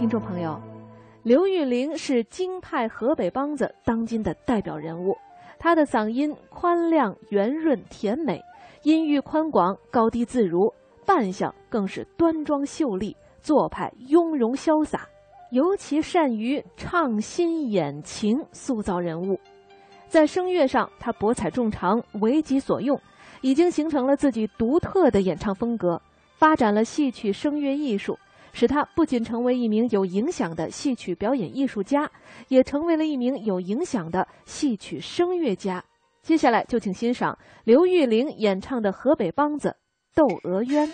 听众朋友，刘玉玲是京派河北梆子当今的代表人物。她的嗓音宽亮、圆润、甜美，音域宽广、高低自如，扮相更是端庄秀丽，做派雍容潇洒。尤其善于唱心演情，塑造人物。在声乐上，她博采众长，为己所用，已经形成了自己独特的演唱风格，发展了戏曲声乐艺术。使他不仅成为一名有影响的戏曲表演艺术家，也成为了一名有影响的戏曲声乐家。接下来就请欣赏刘玉玲演唱的河北梆子《窦娥冤》。